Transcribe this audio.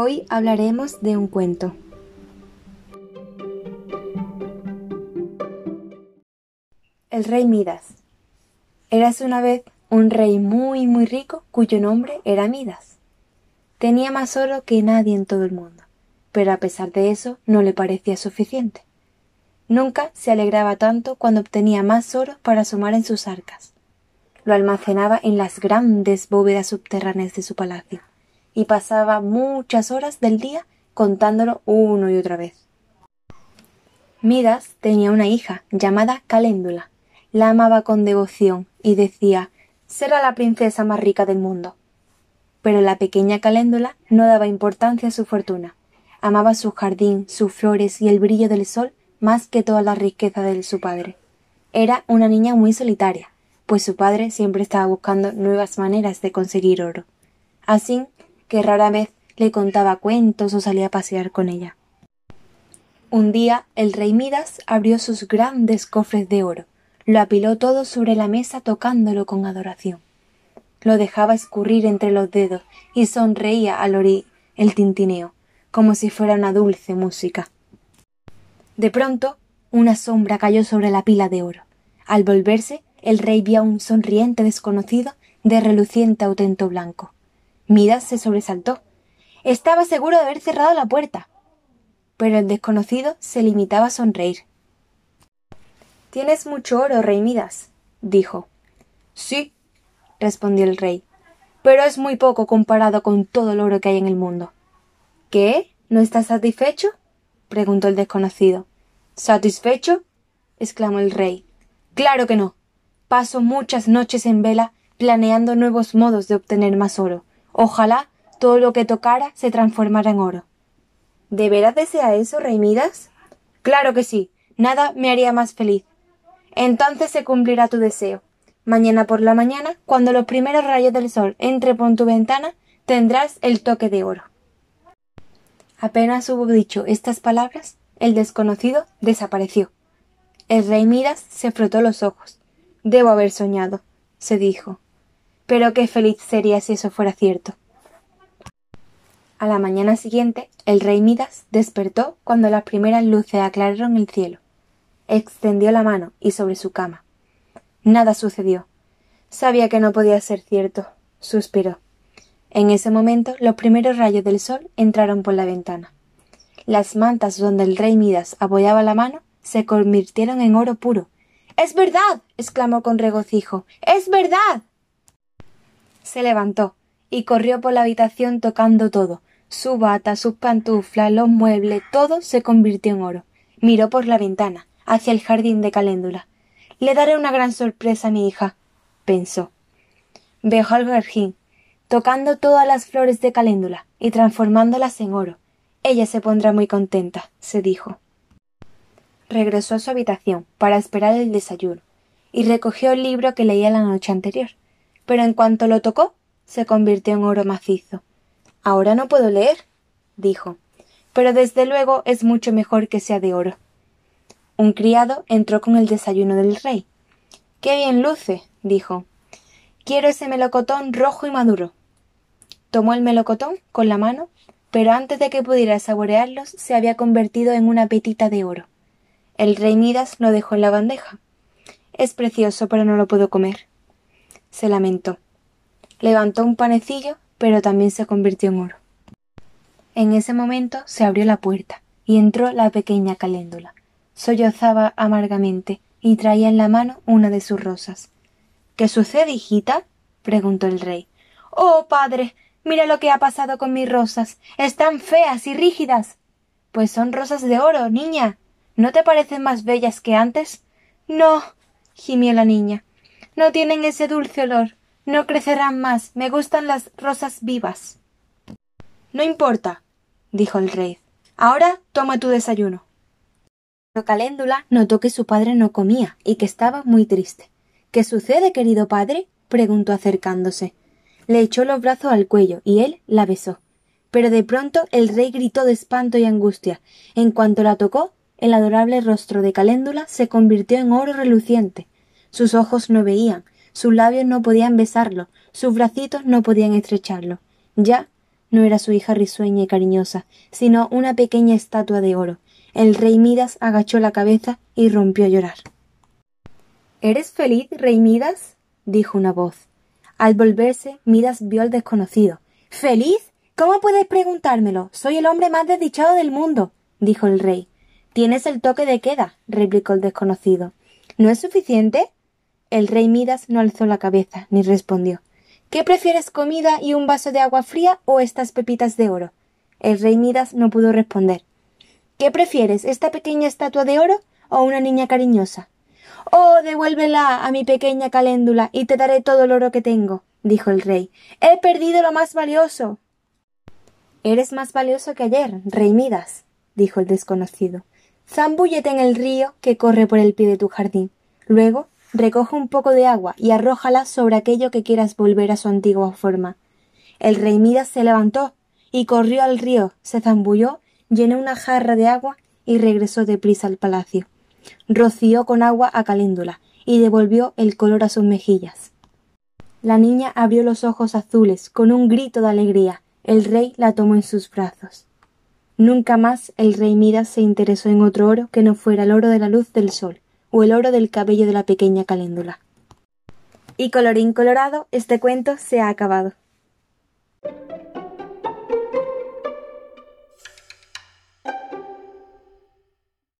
Hoy hablaremos de un cuento. El rey Midas. Érase una vez un rey muy muy rico cuyo nombre era Midas. Tenía más oro que nadie en todo el mundo, pero a pesar de eso no le parecía suficiente. Nunca se alegraba tanto cuando obtenía más oro para sumar en sus arcas. Lo almacenaba en las grandes bóvedas subterráneas de su palacio y pasaba muchas horas del día contándolo uno y otra vez. Midas tenía una hija llamada Caléndula. La amaba con devoción y decía será la princesa más rica del mundo. Pero la pequeña Caléndula no daba importancia a su fortuna. Amaba su jardín, sus flores y el brillo del sol más que toda la riqueza de su padre. Era una niña muy solitaria, pues su padre siempre estaba buscando nuevas maneras de conseguir oro. Así que rara vez le contaba cuentos o salía a pasear con ella. Un día el rey Midas abrió sus grandes cofres de oro, lo apiló todo sobre la mesa tocándolo con adoración. Lo dejaba escurrir entre los dedos y sonreía al oír el tintineo, como si fuera una dulce música. De pronto, una sombra cayó sobre la pila de oro. Al volverse, el rey vio a un sonriente desconocido de reluciente autento blanco. Midas se sobresaltó. Estaba seguro de haber cerrado la puerta. Pero el desconocido se limitaba a sonreír. Tienes mucho oro, rey Midas, dijo. Sí, respondió el rey, pero es muy poco comparado con todo el oro que hay en el mundo. ¿Qué? ¿No estás satisfecho? preguntó el desconocido. ¿Satisfecho? exclamó el rey. Claro que no. Paso muchas noches en vela planeando nuevos modos de obtener más oro. Ojalá todo lo que tocara se transformara en oro. ¿De veras desea eso, Rey Midas? Claro que sí. Nada me haría más feliz. Entonces se cumplirá tu deseo. Mañana por la mañana, cuando los primeros rayos del sol entren por tu ventana, tendrás el toque de oro. Apenas hubo dicho estas palabras, el desconocido desapareció. El rey Midas se frotó los ojos. Debo haber soñado, se dijo. Pero qué feliz sería si eso fuera cierto. A la mañana siguiente, el rey Midas despertó cuando las primeras luces aclararon el cielo. Extendió la mano y sobre su cama. Nada sucedió. Sabía que no podía ser cierto. Suspiró. En ese momento los primeros rayos del sol entraron por la ventana. Las mantas donde el rey Midas apoyaba la mano se convirtieron en oro puro. Es verdad. exclamó con regocijo. Es verdad se levantó y corrió por la habitación tocando todo. Su bata, sus pantuflas, los muebles, todo se convirtió en oro. Miró por la ventana, hacia el jardín de Caléndula. Le daré una gran sorpresa a mi hija, pensó. Dejó al jardín, tocando todas las flores de Caléndula y transformándolas en oro. Ella se pondrá muy contenta, se dijo. Regresó a su habitación para esperar el desayuno y recogió el libro que leía la noche anterior pero en cuanto lo tocó, se convirtió en oro macizo. Ahora no puedo leer, dijo, pero desde luego es mucho mejor que sea de oro. Un criado entró con el desayuno del rey. Qué bien luce, dijo. Quiero ese melocotón rojo y maduro. Tomó el melocotón con la mano, pero antes de que pudiera saborearlos se había convertido en una petita de oro. El rey Midas lo dejó en la bandeja. Es precioso, pero no lo puedo comer se lamentó. Levantó un panecillo, pero también se convirtió en oro. En ese momento se abrió la puerta y entró la pequeña caléndula. Sollozaba amargamente y traía en la mano una de sus rosas. ¿Qué sucede, hijita? preguntó el rey. Oh, padre, mira lo que ha pasado con mis rosas. Están feas y rígidas. Pues son rosas de oro, niña. ¿No te parecen más bellas que antes? No, gimió la niña. No tienen ese dulce olor. No crecerán más. Me gustan las rosas vivas. No importa, dijo el rey. Ahora toma tu desayuno. Pero Caléndula notó que su padre no comía y que estaba muy triste. ¿Qué sucede, querido padre? preguntó acercándose. Le echó los brazos al cuello y él la besó. Pero de pronto el rey gritó de espanto y angustia. En cuanto la tocó, el adorable rostro de Caléndula se convirtió en oro reluciente. Sus ojos no veían, sus labios no podían besarlo, sus bracitos no podían estrecharlo. Ya no era su hija risueña y cariñosa, sino una pequeña estatua de oro. El rey Midas agachó la cabeza y rompió a llorar. ¿Eres feliz, rey Midas? dijo una voz. Al volverse, Midas vio al desconocido. ¿Feliz? ¿Cómo puedes preguntármelo? Soy el hombre más desdichado del mundo, dijo el rey. Tienes el toque de queda, replicó el desconocido. ¿No es suficiente? El rey Midas no alzó la cabeza ni respondió. ¿Qué prefieres comida y un vaso de agua fría o estas pepitas de oro? El rey Midas no pudo responder. ¿Qué prefieres, esta pequeña estatua de oro o una niña cariñosa? Oh, devuélvela a mi pequeña caléndula y te daré todo el oro que tengo, dijo el rey. He perdido lo más valioso. Eres más valioso que ayer, rey Midas, dijo el desconocido. Zambúllete en el río que corre por el pie de tu jardín. Luego recoge un poco de agua y arrójala sobre aquello que quieras volver a su antigua forma. El rey Midas se levantó y corrió al río, se zambulló, llenó una jarra de agua y regresó deprisa al palacio. Roció con agua a Caléndula y devolvió el color a sus mejillas. La niña abrió los ojos azules con un grito de alegría. El rey la tomó en sus brazos. Nunca más el rey Midas se interesó en otro oro que no fuera el oro de la luz del sol o el oro del cabello de la pequeña caléndula. Y colorín colorado, este cuento se ha acabado.